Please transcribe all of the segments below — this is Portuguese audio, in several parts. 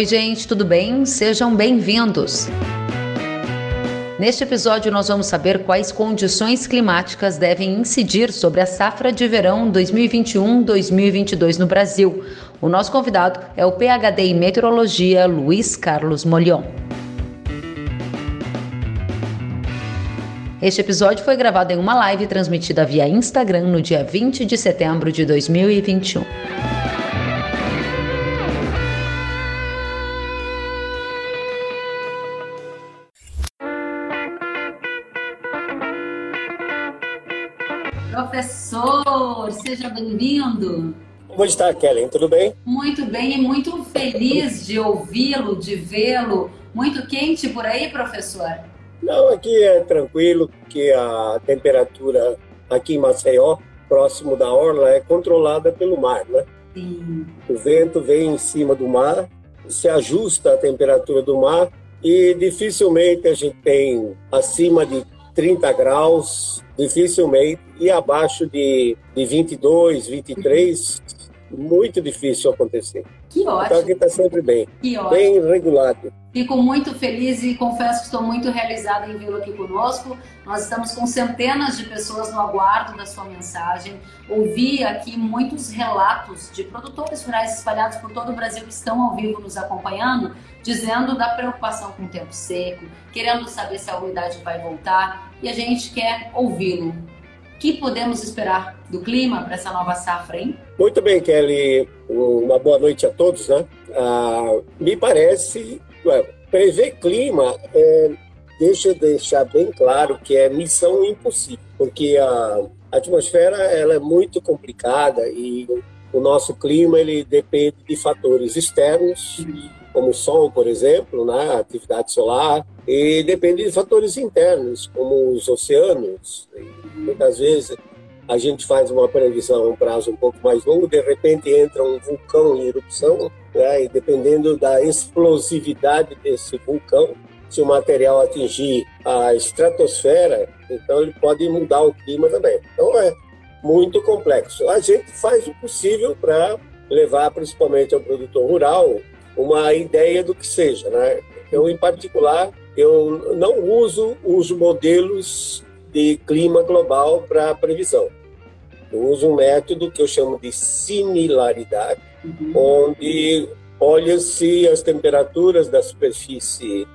Oi, gente, tudo bem? Sejam bem-vindos. Neste episódio, nós vamos saber quais condições climáticas devem incidir sobre a safra de verão 2021-2022 no Brasil. O nosso convidado é o PhD em Meteorologia, Luiz Carlos Molion. Este episódio foi gravado em uma live transmitida via Instagram no dia 20 de setembro de 2021. Seja bem-vindo. Como está, Kellen? Tudo bem? Muito bem e muito feliz de ouvi-lo, de vê-lo. Muito quente por aí, professor? Não, aqui é tranquilo, porque a temperatura aqui em Maceió, próximo da orla, é controlada pelo mar, né? Sim. O vento vem em cima do mar, se ajusta à temperatura do mar e dificilmente a gente tem acima de 30 graus, dificilmente, e abaixo de, de 22, 23, muito difícil acontecer. Que ótimo. Então aqui está sempre bem, Que ótimo. bem regulado. Fico muito feliz e confesso que estou muito realizada em vê-lo aqui conosco. Nós estamos com centenas de pessoas no aguardo da sua mensagem. Ouvi aqui muitos relatos de produtores rurais espalhados por todo o Brasil que estão ao vivo nos acompanhando, dizendo da preocupação com o tempo seco, querendo saber se a umidade vai voltar e a gente quer ouvi-lo. Que podemos esperar do clima para essa nova safra, hein? Muito bem, Kelly. Uma boa noite a todos, né? Ah, me parece, ué, prever clima é, deixa eu deixar bem claro que é missão impossível, porque a atmosfera ela é muito complicada e o nosso clima ele depende de fatores externos, como o sol, por exemplo, né, atividade solar, e depende de fatores internos, como os oceanos. E muitas vezes a gente faz uma previsão a um prazo um pouco mais longo, de repente entra um vulcão em erupção, né, e dependendo da explosividade desse vulcão, se o material atingir a estratosfera, então ele pode mudar o clima também. Então é muito complexo. A gente faz o possível para levar, principalmente ao produtor rural, uma ideia do que seja, né? Eu, em particular, eu não uso os modelos de clima global para previsão. Eu uso um método que eu chamo de similaridade, Uhum. onde olha-se as temperaturas da superfície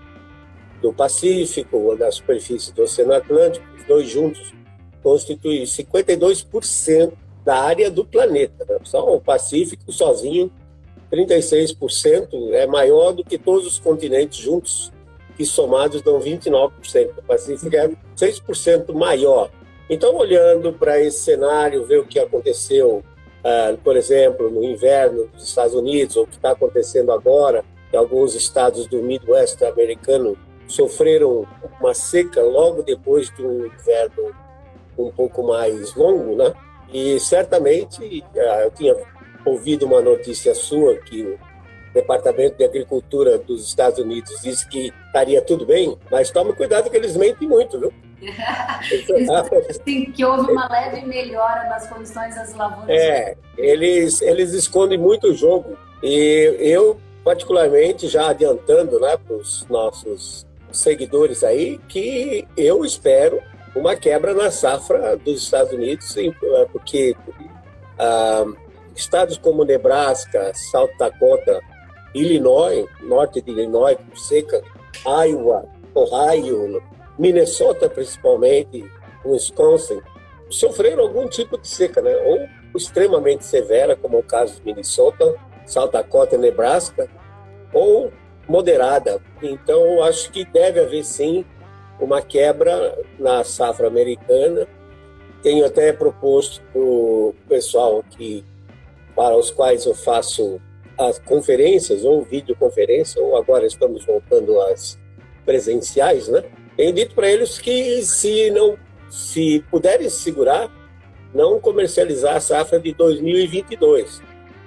do Pacífico ou da superfície do Oceano Atlântico, os dois juntos constituem 52% da área do planeta. Né? Só o Pacífico sozinho, 36% é maior do que todos os continentes juntos, que somados dão 29%. O Pacífico é 6% maior. Então, olhando para esse cenário, ver o que aconteceu, ah, por exemplo, no inverno dos Estados Unidos, ou o que está acontecendo agora, que alguns estados do Midwest americano sofreram uma seca logo depois de um inverno um pouco mais longo, né? E certamente ah, eu tinha ouvido uma notícia sua que o Departamento de Agricultura dos Estados Unidos disse que estaria tudo bem, mas tome cuidado que eles mentem muito, viu? Sim, que houve uma leve melhora nas condições das lavouras. É, eles, eles escondem muito o jogo. E eu, particularmente, já adiantando né, para os nossos seguidores aí, que eu espero uma quebra na safra dos Estados Unidos, porque ah, estados como Nebraska, South Dakota, Illinois, norte de Illinois, seca, Iowa, Ohio, Minnesota principalmente, Wisconsin, sofreram algum tipo de seca, né? Ou extremamente severa, como é o caso de Minnesota, South Dakota, Nebraska, ou moderada. Então, acho que deve haver sim uma quebra na safra americana. Tenho até proposto para o pessoal que para os quais eu faço as conferências ou videoconferência, ou agora estamos voltando às presenciais, né? Tenho dito para eles que se não se puderem segurar, não comercializar a safra de 2022.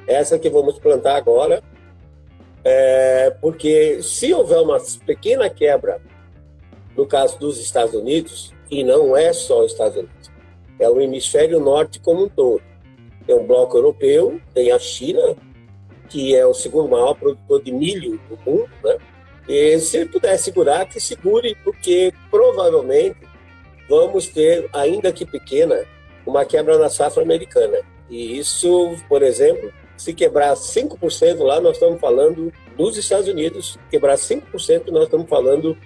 Essa que vamos plantar agora, é, porque se houver uma pequena quebra no caso dos Estados Unidos, e não é só os Estados Unidos, é o hemisfério norte como um todo. Tem o bloco europeu, tem a China, que é o segundo maior produtor de milho do mundo, né? E se ele puder segurar, que segure, porque provavelmente vamos ter, ainda que pequena, uma quebra na safra americana. E isso, por exemplo, se quebrar 5% lá, nós estamos falando dos Estados Unidos, quebrar 5%, nós estamos falando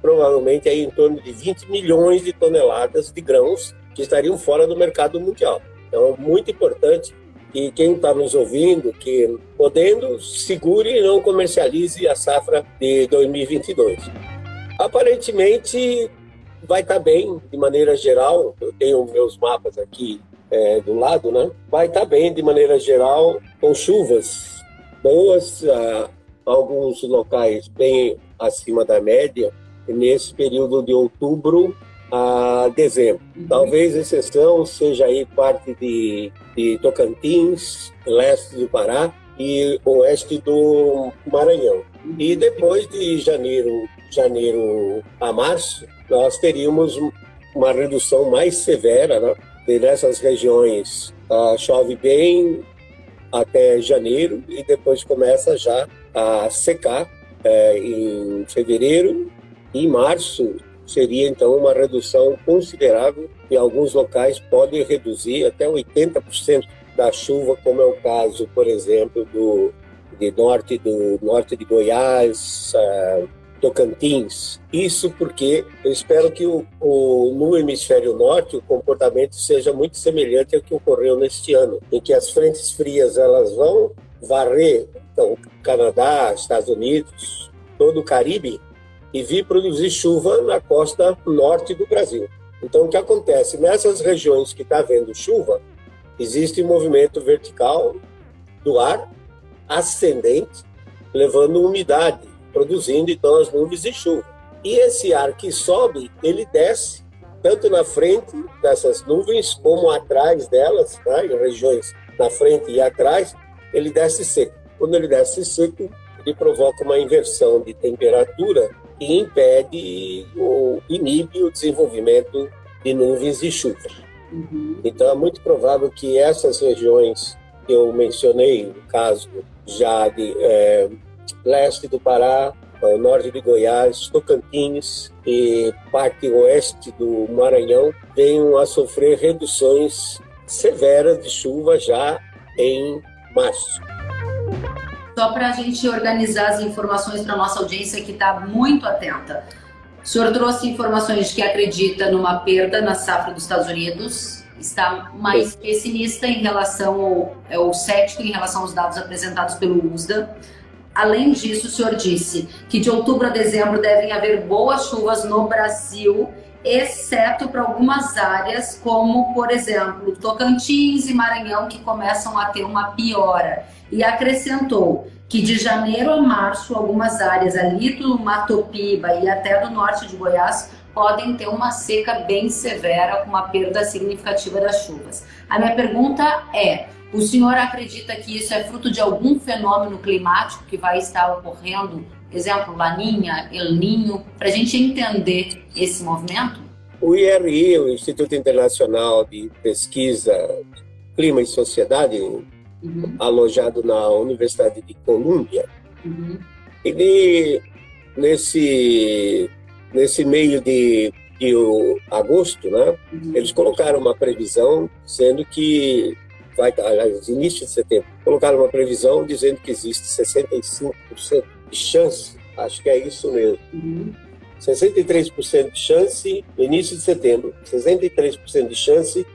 provavelmente aí em torno de 20 milhões de toneladas de grãos que estariam fora do mercado mundial. Então, muito importante que quem está nos ouvindo, que podendo, segure e não comercialize a safra de 2022. Aparentemente, vai estar tá bem, de maneira geral, eu tenho meus mapas aqui é, do lado, né? Vai estar tá bem, de maneira geral, com chuvas boas, ah, alguns locais bem acima da média, nesse período de outubro a dezembro. Uhum. Talvez exceção seja aí parte de, de Tocantins, leste do Pará e oeste do Maranhão. E depois de janeiro, janeiro a março, nós teríamos uma redução mais severa, né? E nessas regiões ah, chove bem até janeiro e depois começa já a secar é, em fevereiro e março seria então uma redução considerável e alguns locais podem reduzir até 80% da chuva, como é o caso, por exemplo, do de norte do norte de Goiás, uh, Tocantins. Isso porque eu espero que o, o, no hemisfério norte o comportamento seja muito semelhante ao que ocorreu neste ano, em que as frentes frias elas vão varrer então, Canadá, Estados Unidos, todo o Caribe e vir produzir chuva na costa norte do Brasil. Então, o que acontece? Nessas regiões que está havendo chuva, existe movimento vertical do ar ascendente, levando umidade, produzindo então as nuvens de chuva. E esse ar que sobe, ele desce tanto na frente dessas nuvens como atrás delas, né, em regiões na frente e atrás, ele desce seco. Quando ele desce seco, ele provoca uma inversão de temperatura que impede ou inibe o desenvolvimento de nuvens de chuva. Uhum. Então é muito provável que essas regiões que eu mencionei, no caso já de é, leste do Pará, norte de Goiás, Tocantins e parte oeste do Maranhão, venham a sofrer reduções severas de chuva já em março. Só para a gente organizar as informações para nossa audiência que está muito atenta. O senhor trouxe informações de que acredita numa perda na safra dos Estados Unidos, está mais pessimista em relação ao, é, ou cético em relação aos dados apresentados pelo USDA. Além disso, o senhor disse que de outubro a dezembro devem haver boas chuvas no Brasil, exceto para algumas áreas, como, por exemplo, Tocantins e Maranhão, que começam a ter uma piora e acrescentou que de janeiro a março, algumas áreas ali do Mato Piba e até do norte de Goiás podem ter uma seca bem severa, com uma perda significativa das chuvas. A minha pergunta é: o senhor acredita que isso é fruto de algum fenômeno climático que vai estar ocorrendo? Exemplo, Laninha, El Ninho, para a gente entender esse movimento? O IRI, o Instituto Internacional de Pesquisa Clima e Sociedade, uhum. alojado na Universidade de Colômbia. Uhum. Ele, nesse, nesse meio de, de agosto, né, uhum. eles colocaram uma previsão dizendo que vai, aliás, início de setembro, colocaram uma previsão dizendo que existe 65% de chance, acho que é isso mesmo. Uhum. 63% de chance no início de setembro, 63% de chance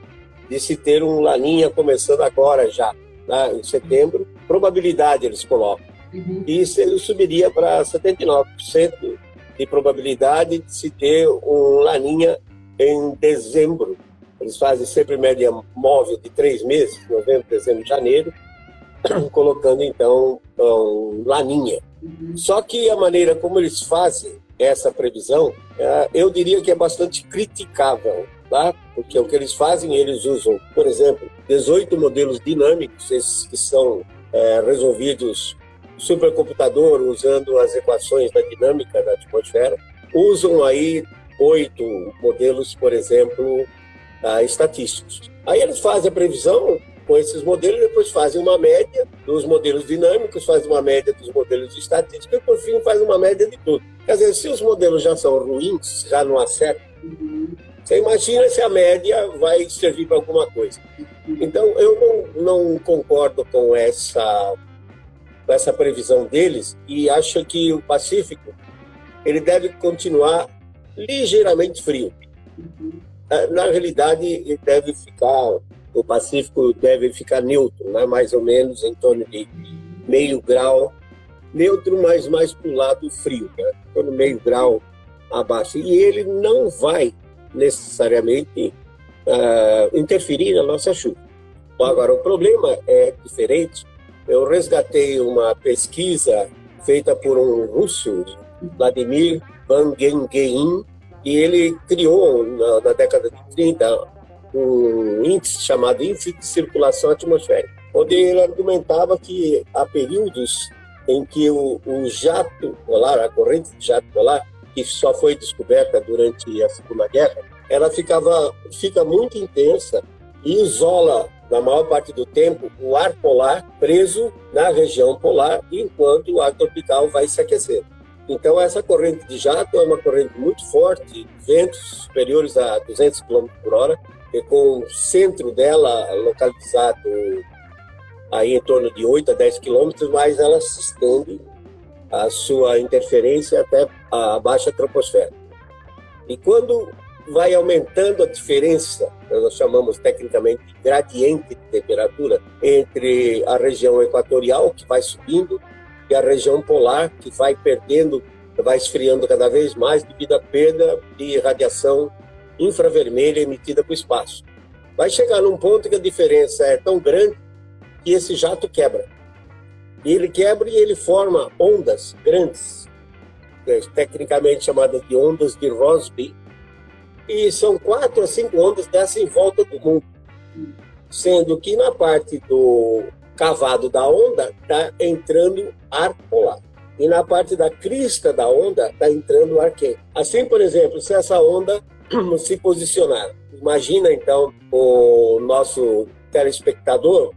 de se ter um laninha começando agora já né, em setembro, probabilidade eles colocam. Uhum. E isso ele subiria para 79% de probabilidade de se ter um laninha em dezembro. Eles fazem sempre média móvel de três meses, novembro, dezembro, janeiro, colocando então um laninha. Uhum. Só que a maneira como eles fazem essa previsão, é, eu diria que é bastante criticável tá? porque o que eles fazem, eles usam, por exemplo, 18 modelos dinâmicos, esses que são é, resolvidos supercomputador usando as equações da dinâmica da atmosfera, usam aí oito modelos, por exemplo, uh, estatísticos. Aí eles fazem a previsão com esses modelos, depois fazem uma média dos modelos dinâmicos, fazem uma média dos modelos de estatística e, por fim, faz uma média de tudo. Quer dizer, se os modelos já são ruins, já não acertam, você imagina se a média vai servir para alguma coisa. Então, eu não, não concordo com essa, com essa previsão deles e acho que o Pacífico ele deve continuar ligeiramente frio. Na realidade, ele deve ficar, o Pacífico deve ficar neutro, né? mais ou menos em torno de meio grau, neutro, mas mais para o lado frio, né? torno meio grau abaixo. E ele não vai necessariamente uh, interferir na nossa chuva. Agora, o problema é diferente. Eu resgatei uma pesquisa feita por um russo, Vladimir Van e ele criou, na, na, década de 30, um índice chamado Índice de Circulação Atmosférica, onde ele argumentava que há períodos em que o, o jato polar, a corrente de jato polar, que só foi descoberta durante a Segunda Guerra, ela ficava, fica muito intensa e isola, na maior parte do tempo, o ar polar preso na região polar, enquanto o ar tropical vai se aquecer. Então, essa corrente de jato é uma corrente muito forte, ventos superiores a 200 km por hora, e com o centro dela localizado aí em torno de 8 a 10 quilômetros, mas ela se estende a sua interferência até a baixa troposfera. E quando vai aumentando a diferença, nós chamamos tecnicamente de gradiente de temperatura, entre a região equatorial, que vai subindo, e a região polar, que vai perdendo, vai esfriando cada vez mais devido à perda de radiação infravermelha emitida para o espaço. Vai chegar num ponto que a diferença é tão grande que esse jato quebra. E ele quebra e ele forma ondas grandes, é tecnicamente chamadas de ondas de Rossby, e são quatro a cinco ondas dessa em volta do mundo, sendo que na parte do cavado da onda está entrando ar polar. E na parte da crista da onda está entrando ar quente. Assim, por exemplo, se essa onda se posicionar, imagina então o nosso telespectador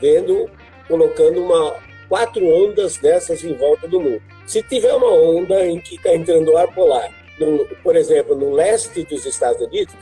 vendo, colocando uma quatro ondas dessas em volta do mundo. Se tiver uma onda em que está entrando ar polar, no, por exemplo, no leste dos Estados Unidos,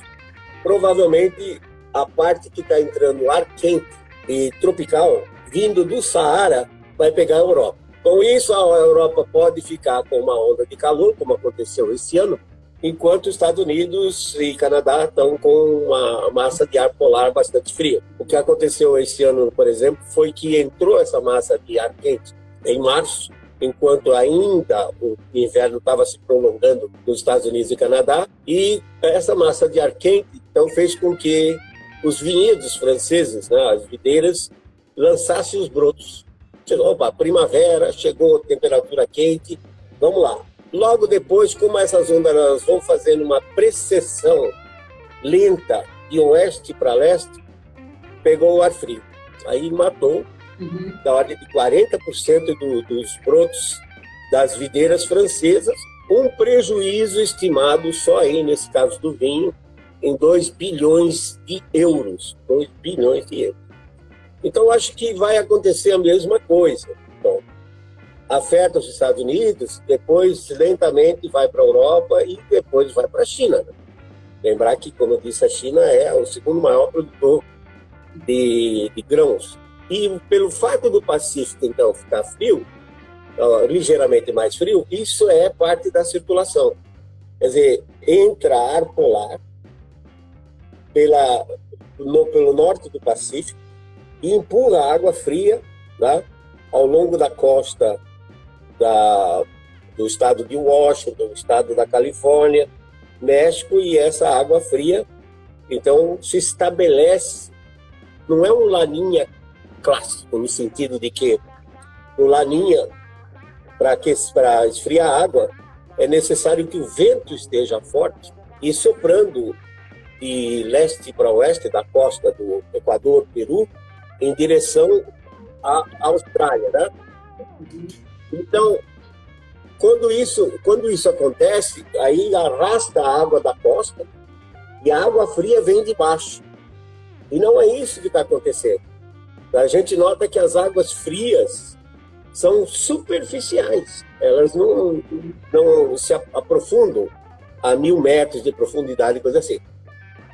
provavelmente a parte que está entrando ar quente e tropical vindo do Saara vai pegar a Europa. Com isso, a Europa pode ficar com uma onda de calor, como aconteceu esse ano, enquanto os Estados Unidos e Canadá estão com uma massa de ar polar bastante fria. O que aconteceu esse ano, por exemplo, foi que entrou essa massa de ar quente em março, enquanto ainda o inverno estava se prolongando nos Estados Unidos e Canadá, e essa massa de ar quente então fez com que os vinhedos franceses, né, as videiras, lançasse os brotos. Opa, primavera, chegou temperatura quente, vamos lá. Logo depois, como essas ondas vão fazendo uma precessão lenta de oeste para leste, pegou o ar frio. Aí matou, uhum. da ordem de 40% do, dos brotos das videiras francesas, um prejuízo estimado só aí, nesse caso do vinho, em 2 bilhões de euros. 2 bilhões de euros. Então, acho que vai acontecer a mesma coisa. Afeta os Estados Unidos, depois lentamente vai para a Europa e depois vai para a China. Né? Lembrar que, como eu disse, a China é o segundo maior produtor de, de grãos. E pelo fato do Pacífico, então, ficar frio, uh, ligeiramente mais frio, isso é parte da circulação. Quer dizer, entra ar polar pela, no, pelo norte do Pacífico, e empurra água fria né, ao longo da costa da, do estado de Washington, do estado da Califórnia, México, e essa água fria, então, se estabelece, não é um laninha clássico, no sentido de que o laninha, para esfriar a água, é necessário que o vento esteja forte e soprando de leste para oeste da costa do Equador, Peru, em direção à Austrália, né? Então, quando isso, quando isso acontece, aí arrasta a água da costa e a água fria vem de baixo. E não é isso que está acontecendo. a gente nota que as águas frias são superficiais, elas não, não se aprofundam a mil metros de profundidade, coisa assim.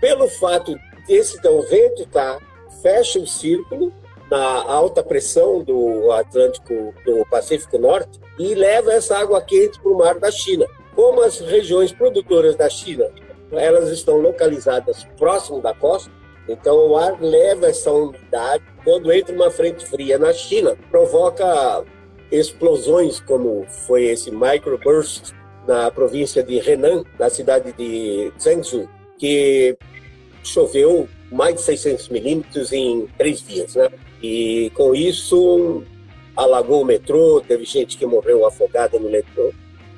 Pelo fato desse então, vento tá, fecha o círculo na alta pressão do Atlântico, do Pacífico Norte, e leva essa água quente para o mar da China. Como as regiões produtoras da China, elas estão localizadas próximo da costa, então o ar leva essa umidade. Quando entra uma frente fria na China, provoca explosões, como foi esse microburst na província de Henan, na cidade de Zhengzhou, que choveu mais de 600 milímetros em três dias, né? E com isso alagou o metrô, teve gente que morreu afogada no metrô.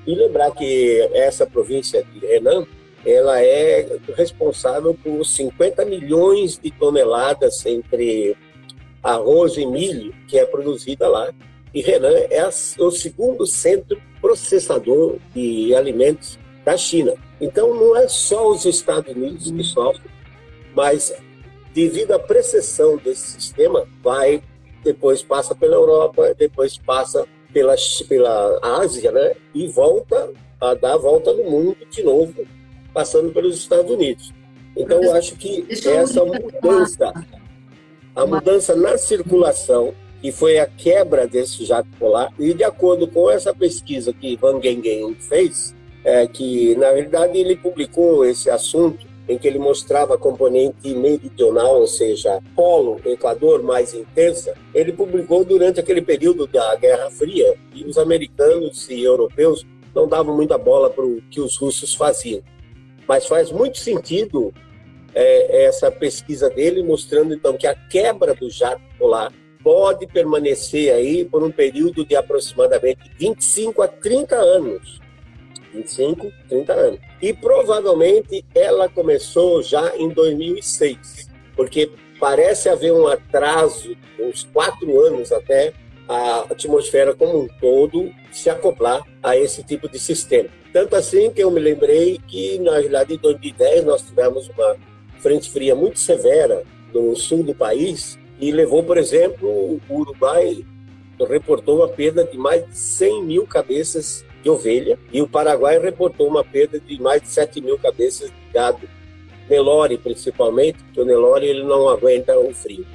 E lembrar que essa província de Henan, ela é responsável por 50 milhões de toneladas entre arroz e milho que é produzida lá. E Henan é o segundo centro processador de alimentos da China. Então não é só os Estados Unidos que sofrem, mas devido à precessão desse sistema, vai depois passa pela Europa, depois passa pela, pela Ásia, né? E volta a dar a volta no mundo de novo, passando pelos Estados Unidos. Então, eu acho que essa mudança, a mudança na circulação, que foi a quebra desse jato polar, e de acordo com essa pesquisa que Van Gengen fez, é que, na verdade, ele publicou esse assunto em que ele mostrava a componente meridional, ou seja, polo, Equador mais intensa, ele publicou durante aquele período da Guerra Fria e os americanos e europeus não davam muita bola para o que os russos faziam. Mas faz muito sentido é, essa pesquisa dele mostrando então que a quebra do jato polar pode permanecer aí por um período de aproximadamente 25 a 30 anos 25, 30 anos. E provavelmente ela começou já em 2006, porque parece haver um atraso, uns quatro anos até a atmosfera como um todo se acoplar a esse tipo de sistema. Tanto assim que eu me lembrei que, na realidade, em 2010 nós tivemos uma frente fria muito severa no sul do país e levou, por exemplo, o Uruguai reportou uma perda de mais de 100 mil cabeças de ovelha e o Paraguai reportou uma perda de mais de 7 mil cabeças de gado, Nelore principalmente, porque o Nelore ele não aguenta o frio.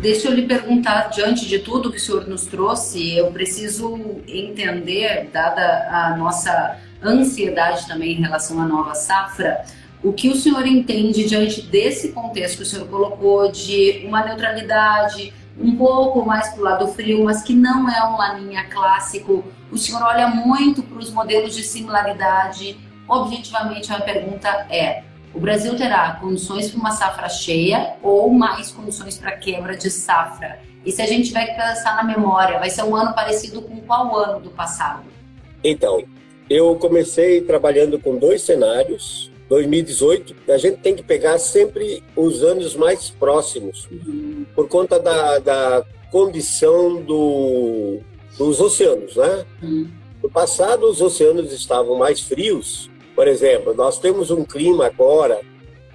Deixa eu lhe perguntar, diante de tudo que o senhor nos trouxe, eu preciso entender, dada a nossa ansiedade também em relação à nova safra, o que o senhor entende diante desse contexto que o senhor colocou de uma neutralidade, um pouco mais para o lado frio, mas que não é um laninha clássico. O senhor olha muito para os modelos de similaridade. Objetivamente, a pergunta é: o Brasil terá condições para uma safra cheia ou mais condições para quebra de safra? E se a gente tiver que pensar na memória, vai ser um ano parecido com qual ano do passado? Então, eu comecei trabalhando com dois cenários 2018, a gente tem que pegar sempre os anos mais próximos, por conta da, da condição do, dos oceanos, né? No passado, os oceanos estavam mais frios. Por exemplo, nós temos um clima agora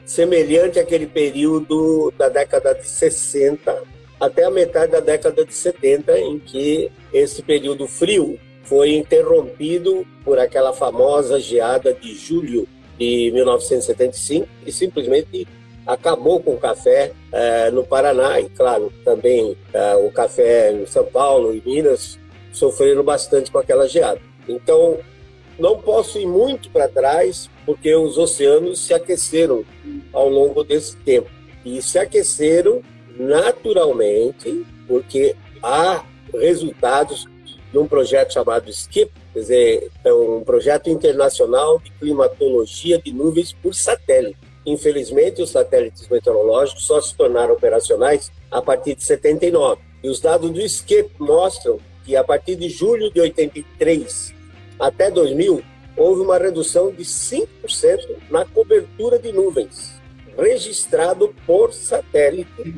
semelhante àquele período da década de 60 até a metade da década de 70, em que esse período frio foi interrompido por aquela famosa geada de julho de 1975 e simplesmente acabou com o café é, no Paraná e, claro, também é, o café em São Paulo e Minas sofreram bastante com aquela geada. Então, não posso ir muito para trás porque os oceanos se aqueceram ao longo desse tempo e se aqueceram naturalmente porque há resultados de um projeto chamado SKIP, quer dizer, é um projeto internacional de climatologia de nuvens por satélite. Infelizmente, os satélites meteorológicos só se tornaram operacionais a partir de 79. E os dados do SKIP mostram que a partir de julho de 83 até 2000, houve uma redução de 5% na cobertura de nuvens, registrado por satélite,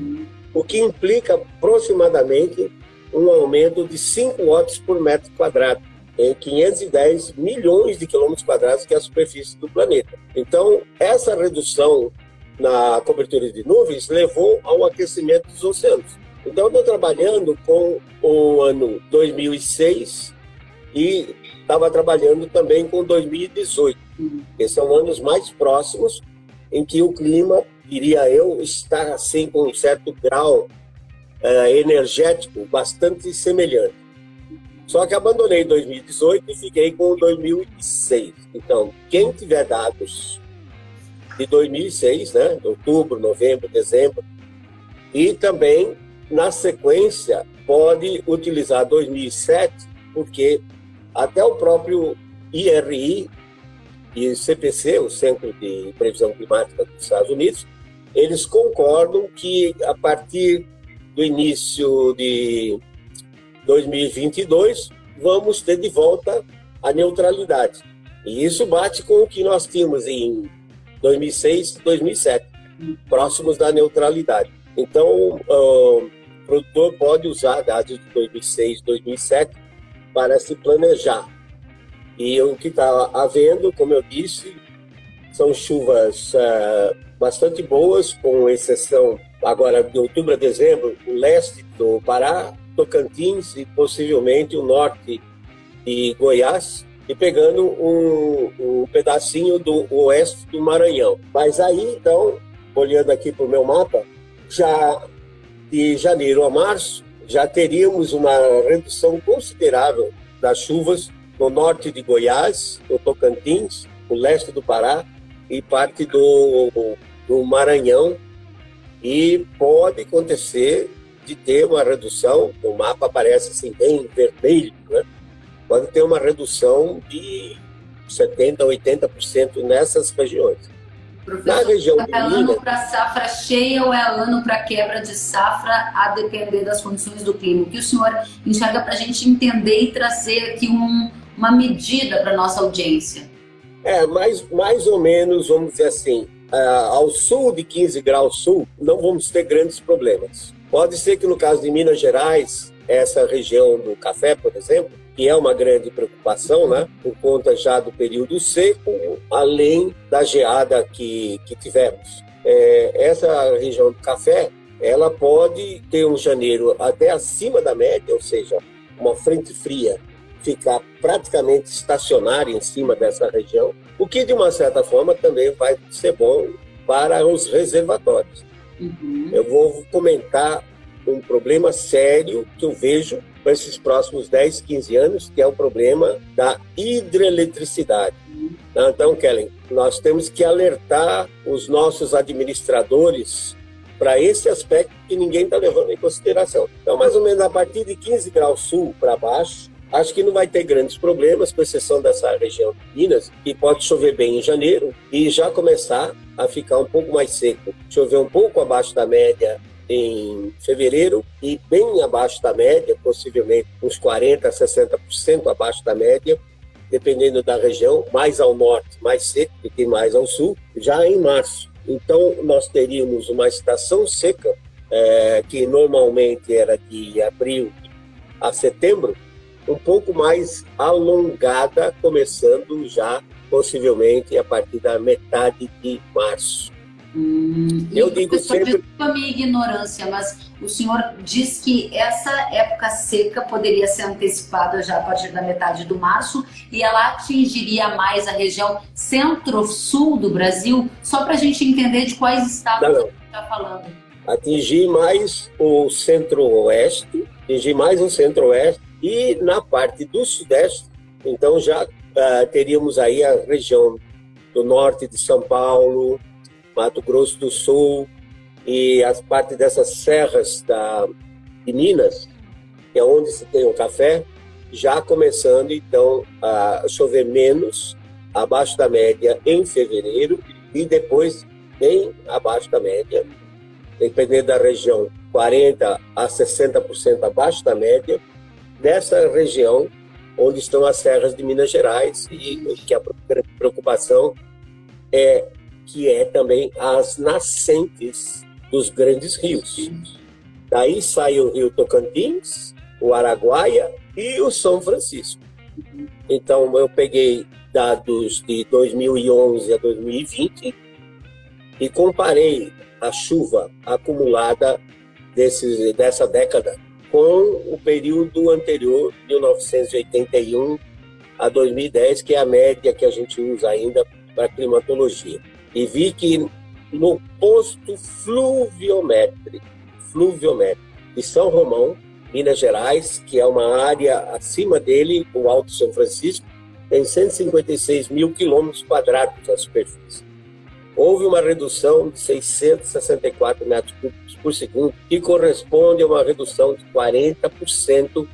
o que implica aproximadamente um aumento de 5 watts por metro quadrado em 510 milhões de quilômetros quadrados, que é a superfície do planeta. Então, essa redução na cobertura de nuvens levou ao aquecimento dos oceanos. Então, estou trabalhando com o ano 2006 e estava trabalhando também com 2018, que são anos mais próximos em que o clima, diria eu, está assim com um certo grau uh, energético bastante semelhante. Só que abandonei 2018 e fiquei com 2006. Então, quem tiver dados de 2006, né, outubro, novembro, dezembro, e também na sequência pode utilizar 2007, porque até o próprio IRI e CPC, o Centro de Previsão Climática dos Estados Unidos, eles concordam que a partir do início de 2022, vamos ter de volta a neutralidade. E isso bate com o que nós tínhamos em 2006 e 2007, próximos da neutralidade. Então, o produtor pode usar dados de 2006 e 2007 para se planejar. E o que está havendo, como eu disse, são chuvas uh, bastante boas, com exceção agora de outubro a dezembro, o leste do Pará Tocantins e possivelmente o norte de Goiás e pegando um, um pedacinho do oeste do Maranhão. Mas aí, então, olhando aqui para o meu mapa, já de janeiro a março, já teríamos uma redução considerável das chuvas no norte de Goiás, no Tocantins, no leste do Pará e parte do, do Maranhão. E pode acontecer de ter uma redução, o mapa aparece assim bem vermelho, né? pode ter uma redução de 70%, 80% nessas regiões. Professor, Na região é ano para safra cheia ou é ano para quebra de safra, a depender das condições do clima? O que o senhor enxerga para a gente entender e trazer aqui um, uma medida para nossa audiência? É, mais, mais ou menos, vamos dizer assim, uh, ao sul de 15 graus sul, não vamos ter grandes problemas. Pode ser que no caso de Minas Gerais, essa região do café, por exemplo, que é uma grande preocupação, né, por conta já do período seco, além da geada que, que tivemos. É, essa região do café, ela pode ter um janeiro até acima da média, ou seja, uma frente fria ficar praticamente estacionária em cima dessa região, o que de uma certa forma também vai ser bom para os reservatórios. Uhum. Eu vou comentar um problema sério que eu vejo para esses próximos 10, 15 anos, que é o problema da hidroeletricidade. Uhum. Então, Kellen, nós temos que alertar os nossos administradores para esse aspecto que ninguém está levando em consideração. Então, mais ou menos a partir de 15 graus sul para baixo, Acho que não vai ter grandes problemas, com exceção dessa região de Minas, que pode chover bem em janeiro e já começar a ficar um pouco mais seco. Chover um pouco abaixo da média em fevereiro e bem abaixo da média, possivelmente uns 40% a 60% abaixo da média, dependendo da região, mais ao norte, mais seco e que mais ao sul, já em março. Então, nós teríamos uma estação seca, é, que normalmente era de abril a setembro, um pouco mais alongada, começando já possivelmente a partir da metade de março. Hum, eu digo sempre. Desculpa a minha ignorância, mas o senhor diz que essa época seca poderia ser antecipada já a partir da metade do março e ela atingiria mais a região centro-sul do Brasil, só para a gente entender de quais estados não, não. está falando. Atingir mais o centro-oeste, atingir mais o centro-oeste e na parte do sudeste, então já uh, teríamos aí a região do norte de São Paulo, Mato Grosso do Sul e as partes dessas serras da, de Minas, que é onde se tem o café, já começando então a chover menos, abaixo da média em fevereiro e depois bem abaixo da média, dependendo da região, 40 a 60% abaixo da média dessa região onde estão as serras de Minas Gerais e que a preocupação é que é também as nascentes dos grandes rios. Daí sai o Rio Tocantins, o Araguaia e o São Francisco. Então eu peguei dados de 2011 a 2020 e comparei a chuva acumulada desses, dessa década com o período anterior, 1981 a 2010, que é a média que a gente usa ainda para climatologia. E vi que no posto fluviométrico, fluviométrico de São Romão, Minas Gerais, que é uma área acima dele, o Alto São Francisco, tem 156 mil quilômetros quadrados a superfície. Houve uma redução de 664 metros cúbicos por segundo, que corresponde a uma redução de 40%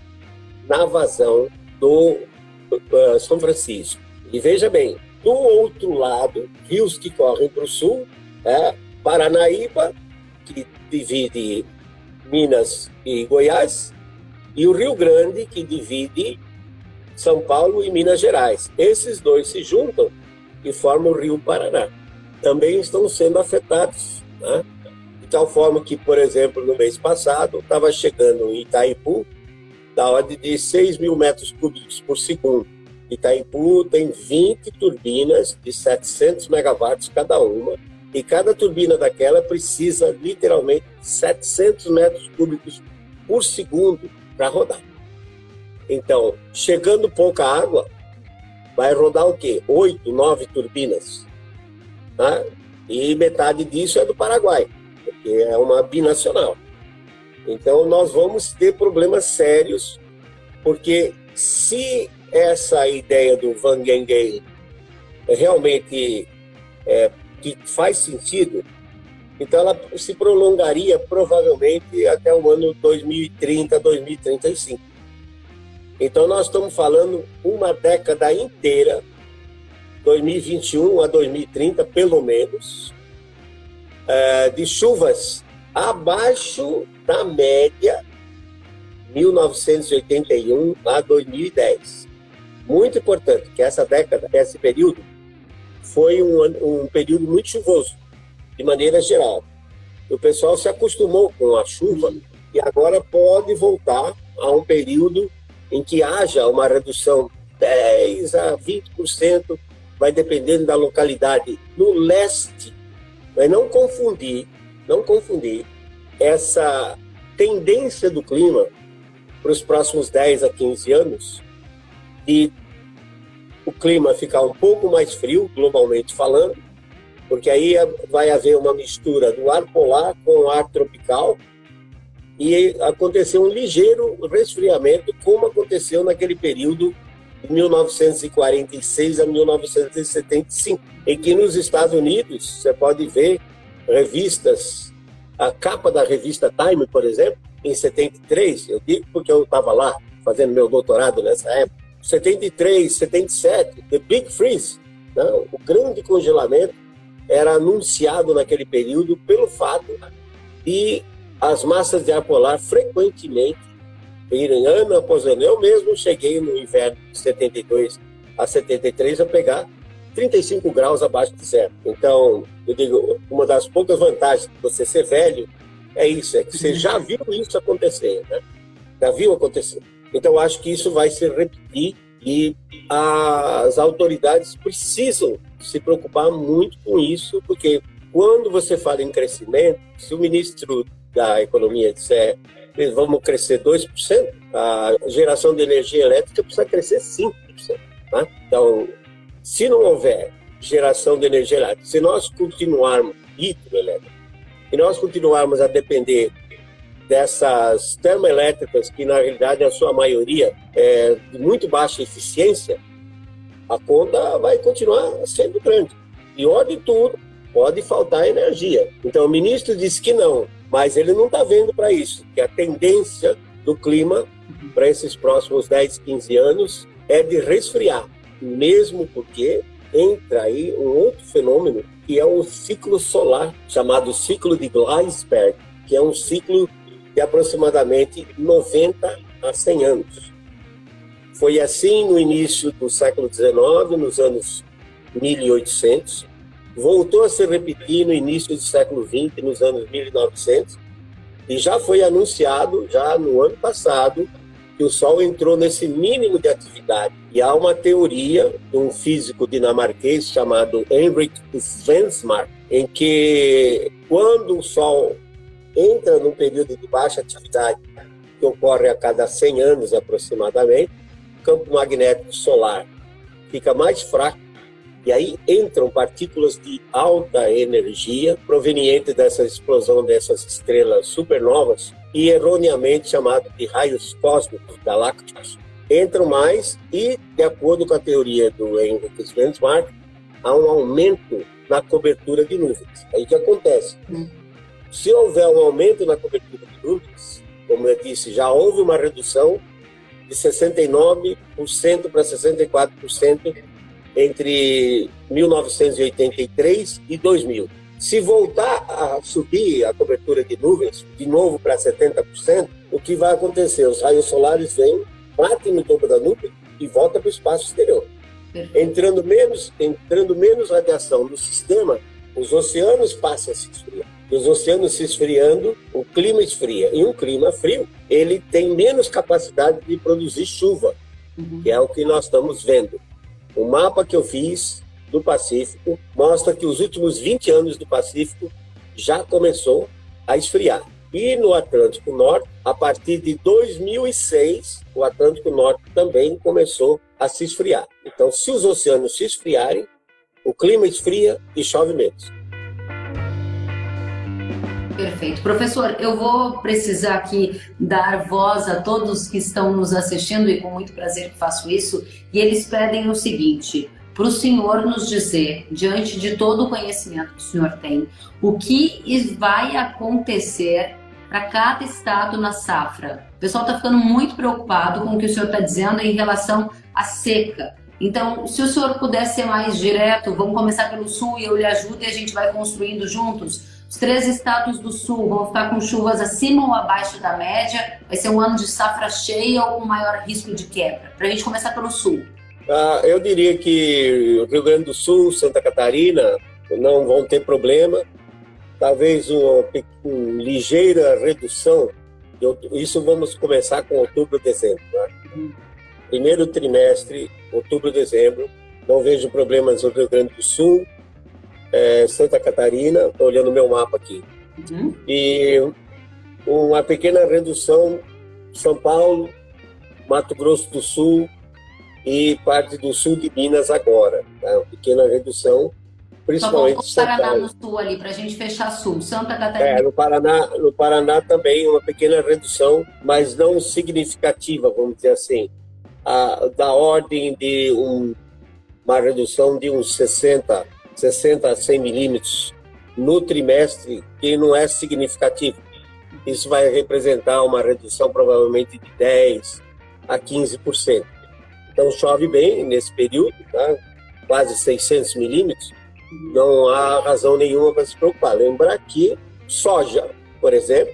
na vazão do uh, São Francisco. E veja bem, do outro lado, rios que correm para o sul, é, Paranaíba, que divide Minas e Goiás, e o Rio Grande, que divide São Paulo e Minas Gerais. Esses dois se juntam e formam o Rio Paraná. Também estão sendo afetados. Né? De tal forma que, por exemplo, no mês passado, estava chegando em Itaipu da ordem de 6 mil metros cúbicos por segundo. Itaipu tem 20 turbinas de 700 megawatts cada uma, e cada turbina daquela precisa literalmente 700 metros cúbicos por segundo para rodar. Então, chegando pouca água, vai rodar o quê? Oito, nove turbinas. Tá? E metade disso é do Paraguai, porque é uma binacional. Então, nós vamos ter problemas sérios, porque se essa ideia do Van Gengen realmente é, que faz sentido, então ela se prolongaria provavelmente até o ano 2030, 2035. Então nós estamos falando uma década inteira, 2021 a 2030 pelo menos, é, de chuvas abaixo da média 1981 a 2010. Muito importante que essa década, esse período, foi um, um período muito chuvoso, de maneira geral. O pessoal se acostumou com a chuva e agora pode voltar a um período em que haja uma redução 10 a 20%, vai dependendo da localidade. No leste, mas não confundir, não confundir essa tendência do clima para os próximos 10 a 15 anos de o clima ficar um pouco mais frio, globalmente falando, porque aí vai haver uma mistura do ar polar com o ar tropical e acontecer um ligeiro resfriamento, como aconteceu naquele período 1946 a 1975, em que nos Estados Unidos você pode ver revistas, a capa da revista Time, por exemplo, em 73, eu digo porque eu estava lá fazendo meu doutorado nessa época, 73, 77, The Big Freeze, né? o grande congelamento, era anunciado naquele período pelo fato de as massas de ar polar frequentemente irem ano após ano. Eu mesmo cheguei no inverno de 72 a 73 a pegar 35 graus abaixo de zero. Então, eu digo, uma das poucas vantagens de você ser velho é isso, é que você já viu isso acontecer, né? Já viu acontecer. Então, acho que isso vai se repetir e as autoridades precisam se preocupar muito com isso, porque quando você fala em crescimento, se o ministro da Economia disser vamos crescer 2%, a geração de energia elétrica precisa crescer 5%. Tá? Então, se não houver geração de energia elétrica, se nós continuarmos hidroelétrica, e nós continuarmos a depender dessas termoelétricas, que na realidade a sua maioria é de muito baixa eficiência, a conta vai continuar sendo grande. Pior de tudo, pode faltar energia. Então o ministro disse que não, mas ele não está vendo para isso, que a tendência do clima para esses próximos 10, 15 anos é de resfriar, mesmo porque entra aí um outro fenômeno que é o ciclo solar, chamado ciclo de Gleisberg, que é um ciclo de aproximadamente 90 a 100 anos. Foi assim no início do século XIX, nos anos 1800, voltou a se repetir no início do século XX, nos anos 1900, e já foi anunciado, já no ano passado, que o Sol entrou nesse mínimo de atividade. E há uma teoria de um físico dinamarquês chamado Henrik Svensmark, em que quando o Sol entra num período de baixa atividade, que ocorre a cada 100 anos aproximadamente, o campo magnético solar fica mais fraco e aí entram partículas de alta energia provenientes dessa explosão dessas estrelas supernovas e erroneamente chamado de raios cósmicos galácticos. Entram mais e, de acordo com a teoria do Henrik Svensmark, há um aumento na cobertura de nuvens. Aí o que acontece? Hum. Se houver um aumento na cobertura de nuvens, como eu disse, já houve uma redução de 69% para 64% entre 1983 e 2000. Se voltar a subir a cobertura de nuvens de novo para 70%, o que vai acontecer? Os raios solares vêm, batem no topo da nuvem e voltam para o espaço exterior. Entrando menos, entrando menos radiação no sistema, os oceanos passam a se esfriar. E os oceanos se esfriando, o clima esfria. E um clima frio, ele tem menos capacidade de produzir chuva, uhum. que é o que nós estamos vendo. O mapa que eu fiz do Pacífico mostra que os últimos 20 anos do Pacífico já começou a esfriar. E no Atlântico Norte, a partir de 2006, o Atlântico Norte também começou a se esfriar. Então, se os oceanos se esfriarem, o clima esfria e chove menos. Perfeito. Professor, eu vou precisar aqui dar voz a todos que estão nos assistindo e com muito prazer que faço isso. E eles pedem o seguinte: para o senhor nos dizer, diante de todo o conhecimento que o senhor tem, o que vai acontecer para cada estado na safra. O pessoal está ficando muito preocupado com o que o senhor está dizendo em relação à seca. Então, se o senhor puder ser mais direto, vamos começar pelo sul e eu lhe ajudo e a gente vai construindo juntos. Os três estados do sul vão ficar com chuvas acima ou abaixo da média? Vai ser um ano de safra cheia ou com maior risco de quebra? Para a gente começar pelo sul. Ah, eu diria que Rio Grande do Sul, Santa Catarina não vão ter problema. Talvez uma, uma ligeira redução. Isso vamos começar com outubro, dezembro. Né? Primeiro trimestre, outubro, dezembro. Não vejo problemas no Rio Grande do Sul, é, Santa Catarina, estou olhando o meu mapa aqui. Uhum. E uma pequena redução São Paulo, Mato Grosso do Sul e parte do sul de Minas agora. Tá? Uma pequena redução, principalmente Só São Paraná Paulo. no sul ali, para a gente fechar sul. Santa Catarina. É, no Paraná, no Paraná também uma pequena redução, mas não significativa, vamos dizer assim. A, da ordem de um, uma redução de uns 60 60 a 100 milímetros no trimestre, que não é significativo. Isso vai representar uma redução provavelmente de 10 a 15%. Então chove bem nesse período, tá? quase 600 milímetros, não há razão nenhuma para se preocupar. Lembrar que soja, por exemplo,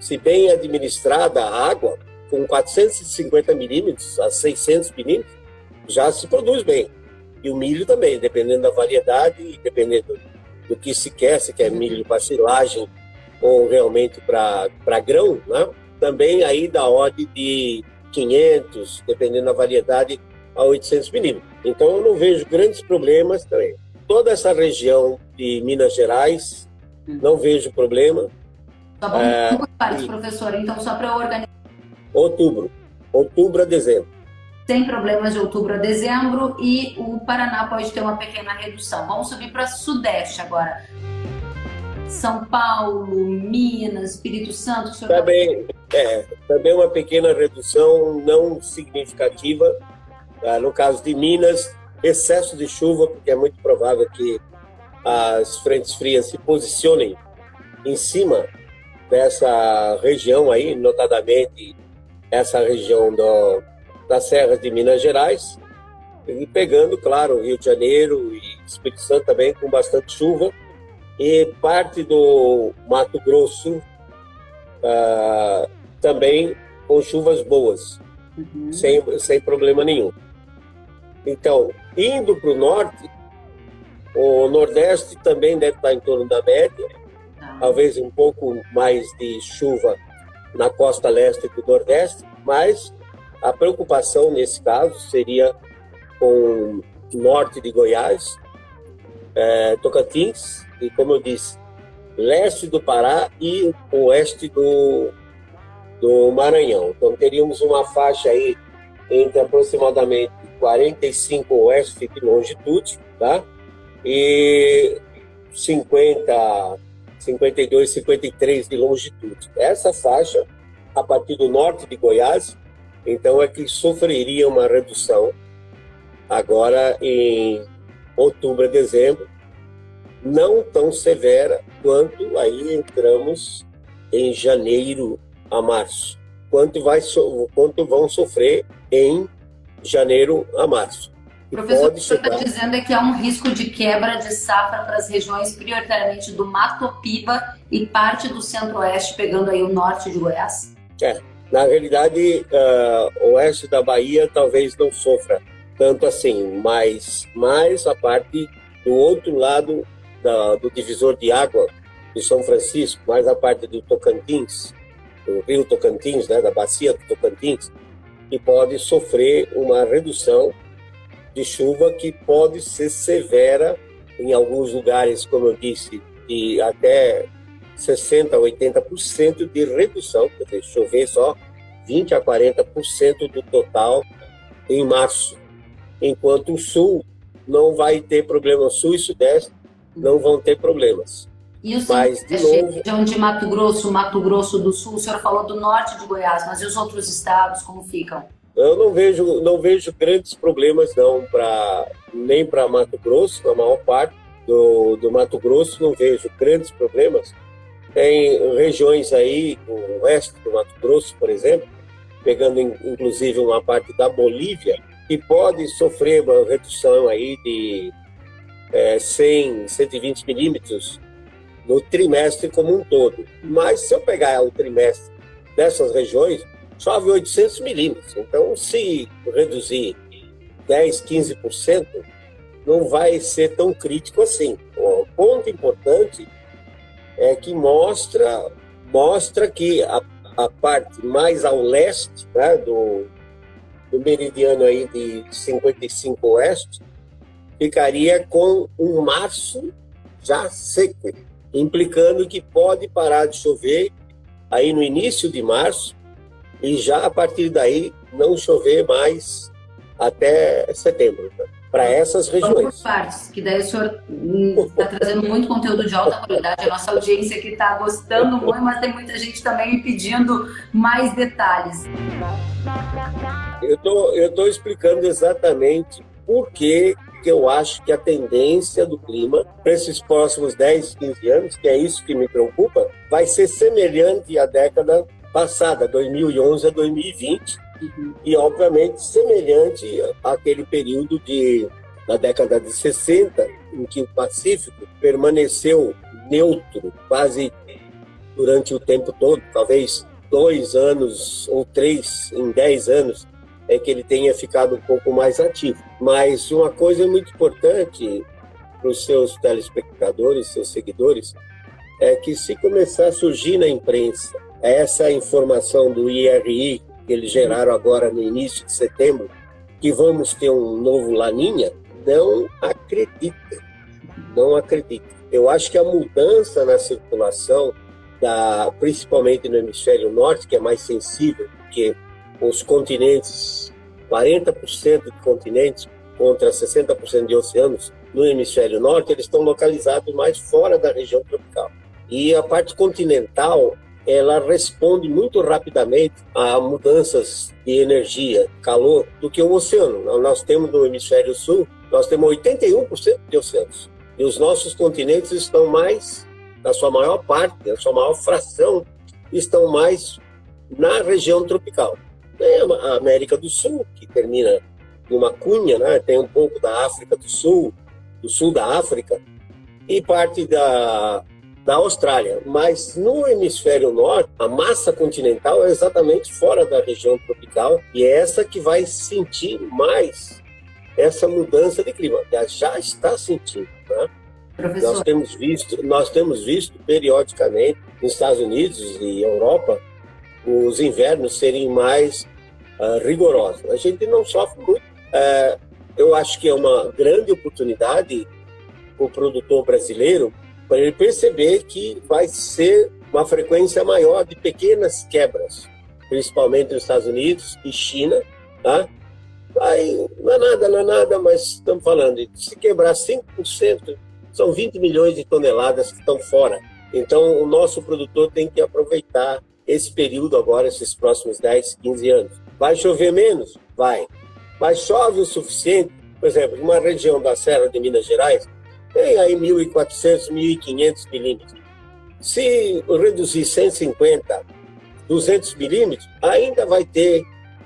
se bem administrada a água, com 450 milímetros a 600 milímetros, já se produz bem. E o milho também, dependendo da variedade e dependendo do que se quer, se quer milho para silagem ou realmente para grão, né? também aí da ordem de 500, dependendo da variedade, a 800 milímetros. Então eu não vejo grandes problemas também. Toda essa região de Minas Gerais, não vejo problema. Tá bom, é, professor, então só para organizar. Outubro, outubro a dezembro sem problemas de outubro a dezembro e o Paraná pode ter uma pequena redução. Vamos subir para Sudeste agora. São Paulo, Minas, Espírito Santo. Também, é, também uma pequena redução não significativa. Tá? No caso de Minas, excesso de chuva, porque é muito provável que as frentes frias se posicionem em cima dessa região aí, notadamente essa região do, das serras de Minas Gerais, e pegando, claro, Rio de Janeiro e Espírito Santo também com bastante chuva, e parte do Mato Grosso uh, também com chuvas boas, uhum. sem, sem problema nenhum. Então, indo para o norte, o Nordeste também deve estar em torno da média, ah. talvez um pouco mais de chuva na costa leste do Nordeste, mas a preocupação nesse caso seria com o norte de Goiás, é, Tocantins e como eu disse, leste do Pará e oeste do, do Maranhão. Então teríamos uma faixa aí entre aproximadamente 45 oeste de longitude, tá? E 50, 52, 53 de longitude. Essa faixa, a partir do norte de Goiás, então é que sofreria uma redução agora em outubro, dezembro, não tão severa quanto aí entramos em janeiro a março, quanto, vai quanto vão sofrer em janeiro a março. Professor, o que você está dizendo é que há um risco de quebra de safra para as regiões prioritariamente do Mato Piba e parte do centro-oeste, pegando aí o norte de Goiás? É, na realidade, uh, o oeste da Bahia talvez não sofra tanto assim, mas mais a parte do outro lado da, do divisor de água de São Francisco, mais a parte do Tocantins, do rio Tocantins, né, da bacia do Tocantins, que pode sofrer uma redução de chuva que pode ser severa em alguns lugares, como eu disse, de até 60% a 80% de redução, quer dizer, chover só 20% a 40% do total em março, enquanto o sul não vai ter problema, sul e sudeste não vão ter problemas. E o mas, de novo... região de Mato Grosso, Mato Grosso do Sul, o senhor falou do norte de Goiás, mas e os outros estados, como ficam? Eu não vejo, não vejo grandes problemas não para nem para Mato Grosso, na maior parte do, do Mato Grosso não vejo grandes problemas. Tem regiões aí, o oeste do Mato Grosso, por exemplo, pegando inclusive uma parte da Bolívia, que pode sofrer uma redução aí de é, 100, 120 milímetros no trimestre como um todo. Mas se eu pegar o trimestre dessas regiões, chove 800 milímetros. Então, se reduzir 10, 15%, não vai ser tão crítico assim. O ponto importante é que mostra, mostra que a, a parte mais ao leste né, do, do meridiano aí de 55 oeste ficaria com um março já seco, implicando que pode parar de chover aí no início de março e já a partir daí não chover mais até setembro. Né? Para essas regiões. Por partes, que daí o senhor está trazendo muito conteúdo de alta qualidade. A nossa audiência que está gostando muito, mas tem muita gente também pedindo mais detalhes. Eu tô, estou explicando exatamente por que que eu acho que a tendência do clima para esses próximos 10, 15 anos, que é isso que me preocupa, vai ser semelhante à década passada, 2011 a 2020, uhum. e obviamente semelhante àquele período de da década de 60, em que o Pacífico permaneceu neutro quase durante o tempo todo, talvez dois anos ou três em dez anos é que ele tenha ficado um pouco mais ativo. Mas uma coisa muito importante para os seus telespectadores, seus seguidores, é que se começar a surgir na imprensa essa informação do IRI eles geraram agora no início de setembro, que vamos ter um novo Laninha, não acredita, não acredita. Eu acho que a mudança na circulação, da, principalmente no hemisfério norte, que é mais sensível, porque os continentes, 40% de continentes contra 60% de oceanos no hemisfério norte, eles estão localizados mais fora da região tropical. E a parte continental, ela responde muito rapidamente a mudanças de energia, calor, do que o oceano. Nós temos no hemisfério sul, nós temos 81% de oceanos. E os nossos continentes estão mais, na sua maior parte, na sua maior fração, estão mais na região tropical. Tem a América do Sul, que termina numa cunha, né? tem um pouco da África do Sul, do sul da África, e parte da, da Austrália. Mas no hemisfério norte, a massa continental é exatamente fora da região tropical e é essa que vai sentir mais essa mudança de clima. Já está sentindo, né? Nós temos visto, nós temos visto periodicamente nos Estados Unidos e Europa os invernos serem mais uh, rigorosos. A gente não sofre muito. Uh, eu acho que é uma grande oportunidade para o produtor brasileiro para ele perceber que vai ser uma frequência maior de pequenas quebras, principalmente nos Estados Unidos e China, tá? Não é nada, não é nada, mas estamos falando de se quebrar 5%, são 20 milhões de toneladas que estão fora. Então, o nosso produtor tem que aproveitar esse período agora, esses próximos 10, 15 anos. Vai chover menos? Vai. Mas chove o suficiente, por exemplo, uma região da Serra de Minas Gerais, tem aí 1.400, 1.500 milímetros. Se reduzir 150, 200 milímetros, ainda vai ter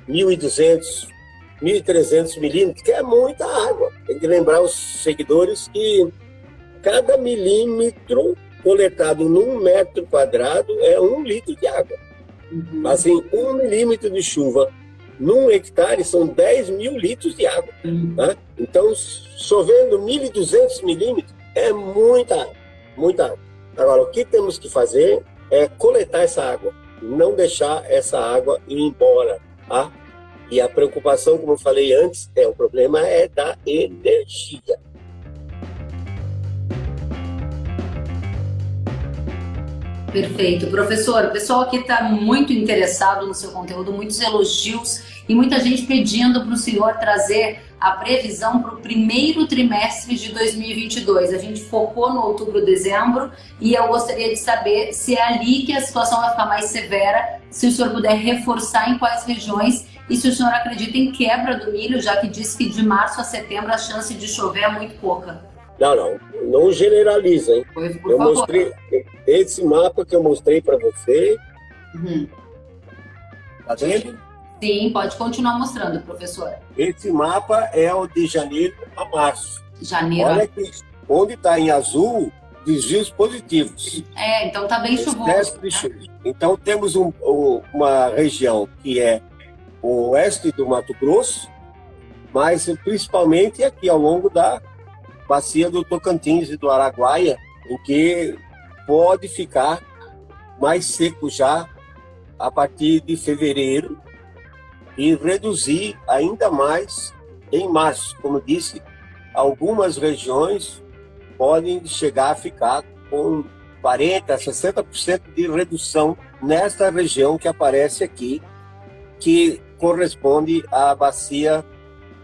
1.200, 1.300 milímetros, que é muita água. Tem que lembrar os seguidores que cada milímetro coletado num metro quadrado é um litro de água. Uhum. Assim, um milímetro de chuva num hectare são 10 mil litros de água. Uhum. Né? Então, chovendo 1.200 milímetros é muita água, muita água. Agora, o que temos que fazer é coletar essa água, não deixar essa água ir embora. Tá? E a preocupação, como eu falei antes, é o problema é da energia. Perfeito. Professor, o pessoal aqui está muito interessado no seu conteúdo, muitos elogios e muita gente pedindo para o senhor trazer a previsão para o primeiro trimestre de 2022. A gente focou no outubro, dezembro e eu gostaria de saber se é ali que a situação vai ficar mais severa, se o senhor puder reforçar em quais regiões e se o senhor acredita em quebra do milho, já que diz que de março a setembro a chance de chover é muito pouca. Não, não, não generaliza, hein? Pois, eu favor. mostrei esse mapa que eu mostrei para você. Uhum. Tá vendo? Sim, pode continuar mostrando, professor. Esse mapa é o de janeiro a março. Janeiro. Olha aqui, onde está em azul, desvios positivos. É, então está bem chuvoso. Né? Então temos um, uma região que é o oeste do Mato Grosso, mas principalmente aqui ao longo da bacia do Tocantins e do Araguaia, em que pode ficar mais seco já a partir de fevereiro e reduzir ainda mais em março. Como disse, algumas regiões podem chegar a ficar com 40%, 60% de redução nesta região que aparece aqui, que corresponde à bacia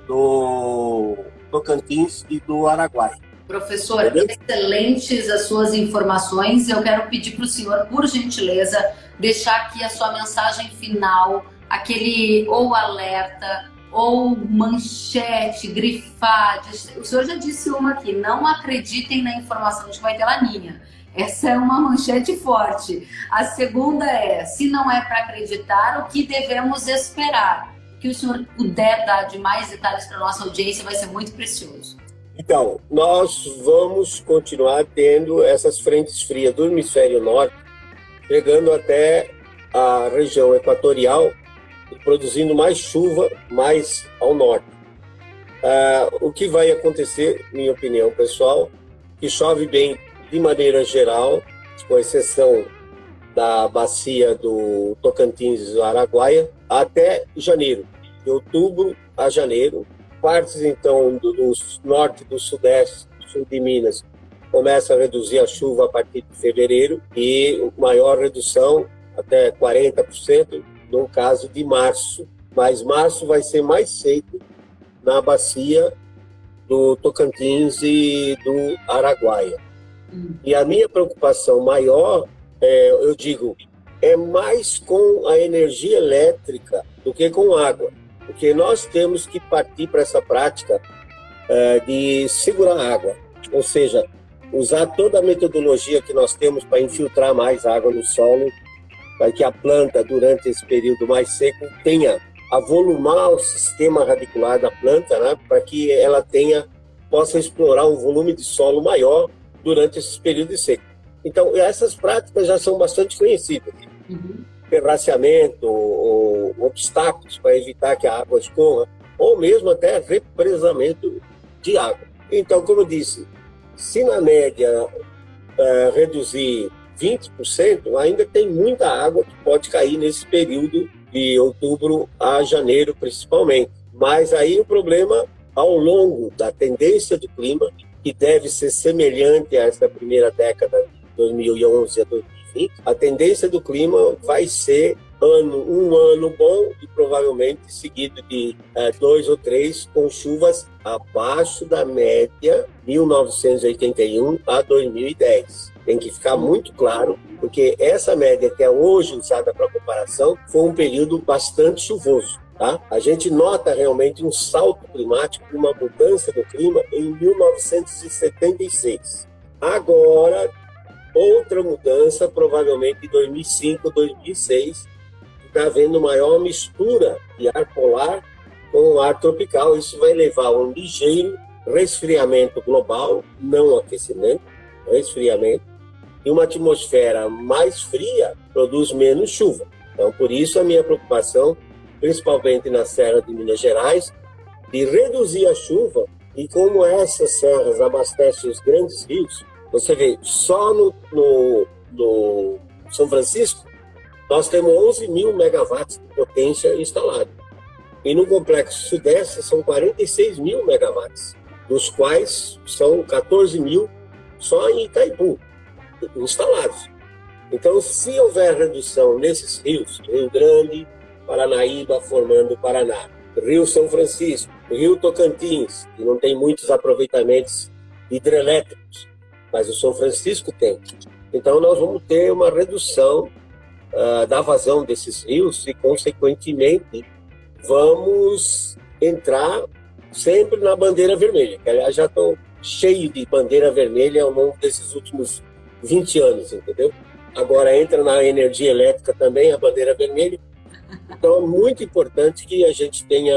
do Tocantins e do Araguaia. Professor, Entendeu? excelentes as suas informações. Eu quero pedir para o senhor, por gentileza, deixar aqui a sua mensagem final, aquele ou alerta, ou manchete, grifar. O senhor já disse uma aqui: não acreditem na informação de que vai ter laninha. Essa é uma manchete forte. A segunda é: se não é para acreditar, o que devemos esperar? Que o senhor puder dar de mais detalhes para a nossa audiência vai ser muito precioso. Então, nós vamos continuar tendo essas frentes frias do hemisfério norte, chegando até a região equatorial e produzindo mais chuva mais ao norte. Ah, o que vai acontecer, minha opinião pessoal, que chove bem de maneira geral, com exceção da bacia do Tocantins e do Araguaia, até janeiro, de outubro a janeiro. Partes, então, do, do norte, do sudeste, do sul de Minas, começa a reduzir a chuva a partir de fevereiro e maior redução, até 40%, no caso de março. Mas março vai ser mais seco na bacia do Tocantins e do Araguaia. E a minha preocupação maior, é, eu digo, é mais com a energia elétrica do que com água, porque nós temos que partir para essa prática é, de segurar água, ou seja, usar toda a metodologia que nós temos para infiltrar mais água no solo, para que a planta, durante esse período mais seco, tenha a volumar o sistema radicular da planta, né, para que ela tenha possa explorar um volume de solo maior durante esses períodos secos. Então, essas práticas já são bastante conhecidas. Uhum. Terraceamento, ou, obstáculos para evitar que a água escorra, ou mesmo até represamento de água. Então, como eu disse, se na média uh, reduzir 20%, ainda tem muita água que pode cair nesse período de outubro a janeiro, principalmente. Mas aí o problema, ao longo da tendência do clima, que deve ser semelhante a essa primeira década, 2011 a 2020, a tendência do clima vai ser ano, um ano bom e provavelmente seguido de é, dois ou três com chuvas abaixo da média 1981 a 2010. Tem que ficar muito claro, porque essa média que é hoje usada para comparação foi um período bastante chuvoso. Tá? A gente nota realmente um salto climático, uma mudança do clima em 1976. Agora, outra mudança, provavelmente em 2005, 2006, está havendo maior mistura de ar polar com ar tropical. Isso vai levar a um ligeiro resfriamento global, não aquecimento, resfriamento, e uma atmosfera mais fria produz menos chuva. Então, por isso, a minha preocupação principalmente na Serra de Minas Gerais, de reduzir a chuva e como essas serras abastecem os grandes rios, você vê, só no, no, no São Francisco, nós temos 11 mil megawatts de potência instalada. E no Complexo Sudeste são 46 mil megawatts, dos quais são 14 mil só em Itaipu, instalados. Então, se houver redução nesses rios, Rio Grande, Paranaíba formando o Paraná. Rio São Francisco, Rio Tocantins, que não tem muitos aproveitamentos hidrelétricos, mas o São Francisco tem. Então nós vamos ter uma redução uh, da vazão desses rios e, consequentemente, vamos entrar sempre na bandeira vermelha, que aliás já estou cheio de bandeira vermelha ao longo desses últimos 20 anos, entendeu? Agora entra na energia elétrica também a bandeira vermelha, então é muito importante que a gente tenha,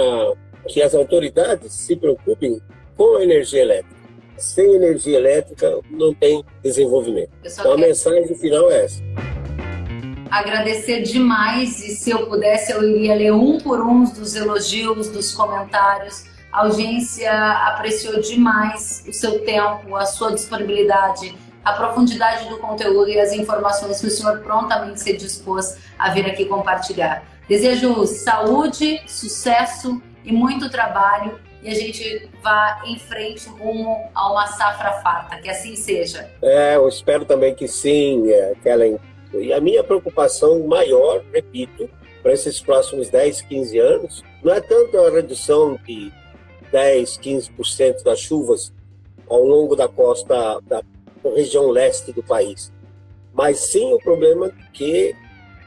que as autoridades se preocupem com a energia elétrica. Sem energia elétrica não tem desenvolvimento. Então a mensagem final é essa. Agradecer demais e se eu pudesse eu iria ler um por um dos elogios, dos comentários. A audiência apreciou demais o seu tempo, a sua disponibilidade, a profundidade do conteúdo e as informações que o senhor prontamente se dispôs a vir aqui compartilhar. Desejo saúde, sucesso e muito trabalho e a gente vá em frente rumo a uma safra farta, que assim seja. É, eu espero também que sim, é, Kellen. E a minha preocupação maior, repito, para esses próximos 10, 15 anos, não é tanto a redução de 10, 15% das chuvas ao longo da costa da região leste do país, mas sim o problema que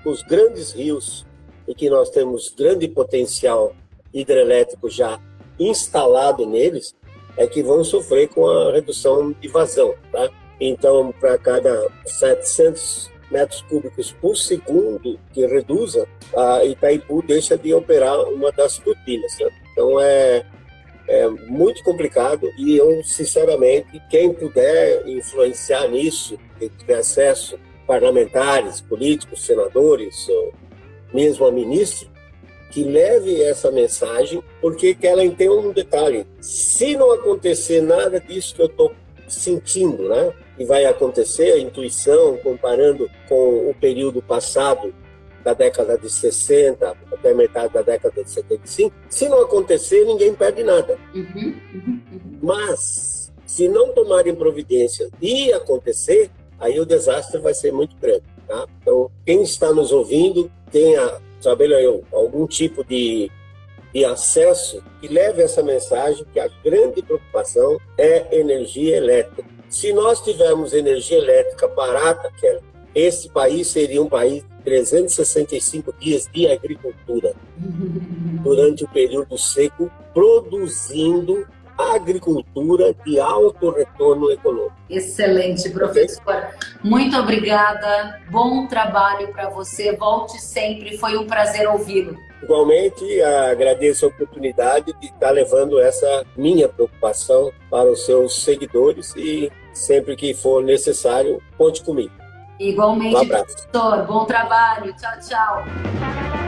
os grandes rios e que nós temos grande potencial hidrelétrico já instalado neles, é que vão sofrer com a redução de vazão. Tá? Então, para cada 700 metros cúbicos por segundo que reduza, a Itaipu deixa de operar uma das turbinas. Né? Então, é, é muito complicado e eu, sinceramente, quem puder influenciar nisso, quem tiver acesso, parlamentares, políticos, senadores, mesmo a ministra, que leve essa mensagem, porque que ela tem um detalhe. Se não acontecer nada disso que eu estou sentindo, né? E vai acontecer a intuição, comparando com o período passado da década de 60 até metade da década de 75, se não acontecer, ninguém perde nada. Uhum, uhum, uhum. Mas, se não tomarem providência e acontecer, aí o desastre vai ser muito grande. Tá? Então, quem está nos ouvindo, tenha, sabe eu, algum tipo de, de acesso que leve essa mensagem que a grande preocupação é energia elétrica. Se nós tivermos energia elétrica barata, Kelly, esse país seria um país de 365 dias de agricultura durante o período seco, produzindo agricultura de alto retorno econômico. Excelente, professor. Muito obrigada. Bom trabalho para você. Volte sempre. Foi um prazer ouvi-lo. Igualmente, agradeço a oportunidade de estar levando essa minha preocupação para os seus seguidores e sempre que for necessário, conte comigo. Igualmente, um abraço. professor. Bom trabalho. Tchau, tchau.